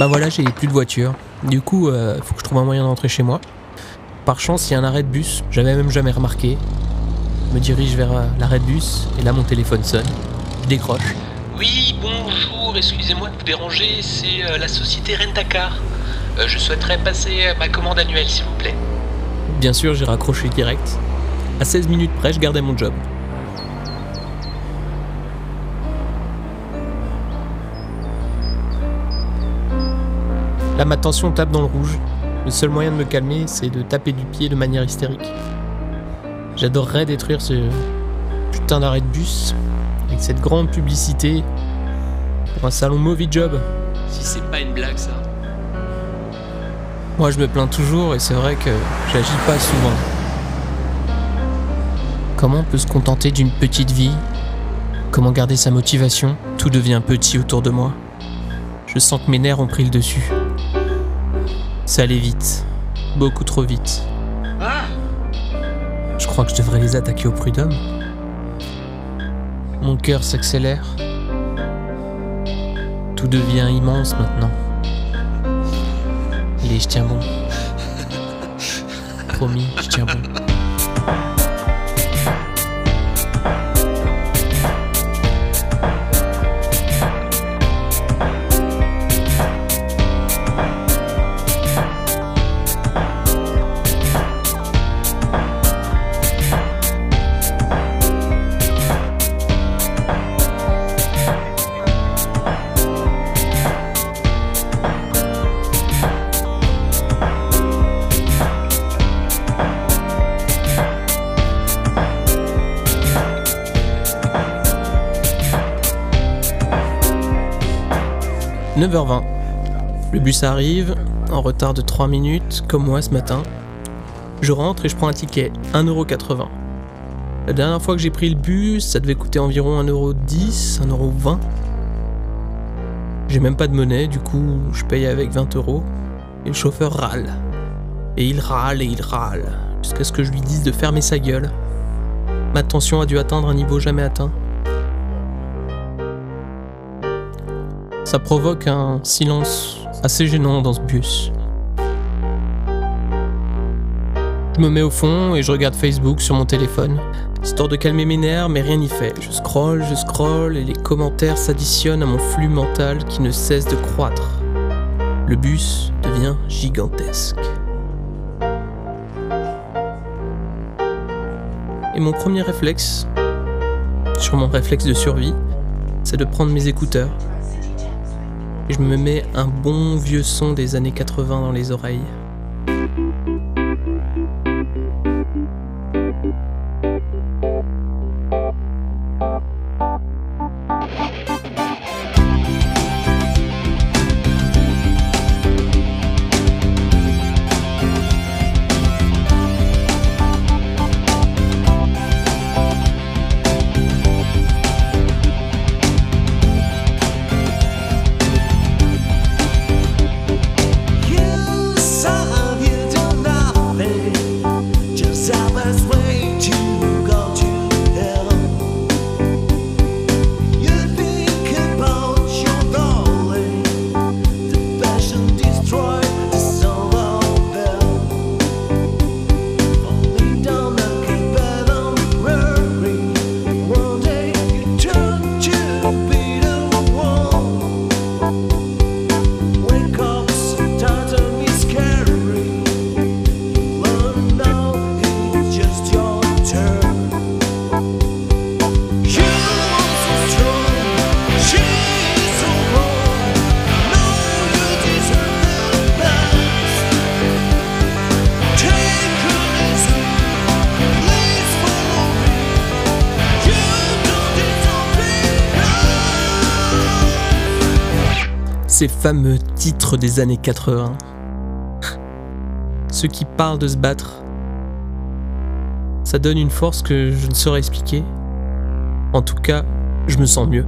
Bah voilà, j'ai plus de voiture. Du coup, euh, faut que je trouve un moyen d'entrer chez moi. Par chance, il y a un arrêt de bus. J'avais même jamais remarqué. Je me dirige vers euh, l'arrêt de bus et là mon téléphone sonne. Je décroche. Oui, bonjour, excusez-moi de vous déranger, c'est euh, la société Rentacar. Je souhaiterais passer ma commande annuelle, s'il vous plaît. Bien sûr, j'ai raccroché direct. À 16 minutes près, je gardais mon job. Là, ma tension tape dans le rouge. Le seul moyen de me calmer, c'est de taper du pied de manière hystérique. J'adorerais détruire ce putain d'arrêt de bus avec cette grande publicité pour un salon Movie Job. Si c'est pas une blague, ça. Moi, je me plains toujours et c'est vrai que j'agis pas souvent. Comment on peut se contenter d'une petite vie? Comment garder sa motivation? Tout devient petit autour de moi. Je sens que mes nerfs ont pris le dessus. Ça allait vite. Beaucoup trop vite. Je crois que je devrais les attaquer au prud'homme. Mon cœur s'accélère. Tout devient immense maintenant. Allez, je tiens bon. Promis, je tiens bon. « 9h20. Le bus arrive, en retard de 3 minutes, comme moi ce matin. Je rentre et je prends un ticket, 1,80€. La dernière fois que j'ai pris le bus, ça devait coûter environ 1,10€, 1,20€. J'ai même pas de monnaie, du coup, je paye avec 20 euros. Et le chauffeur râle. Et il râle et il râle, jusqu'à ce que je lui dise de fermer sa gueule. Ma tension a dû atteindre un niveau jamais atteint. Ça provoque un silence assez gênant dans ce bus. Je me mets au fond et je regarde Facebook sur mon téléphone, histoire de calmer mes nerfs, mais rien n'y fait. Je scrolle, je scrolle et les commentaires s'additionnent à mon flux mental qui ne cesse de croître. Le bus devient gigantesque. Et mon premier réflexe, sur mon réflexe de survie, c'est de prendre mes écouteurs je me mets un bon vieux son des années 80 dans les oreilles. Ces fameux titres des années 80. Ceux qui parlent de se battre. Ça donne une force que je ne saurais expliquer. En tout cas, je me sens mieux.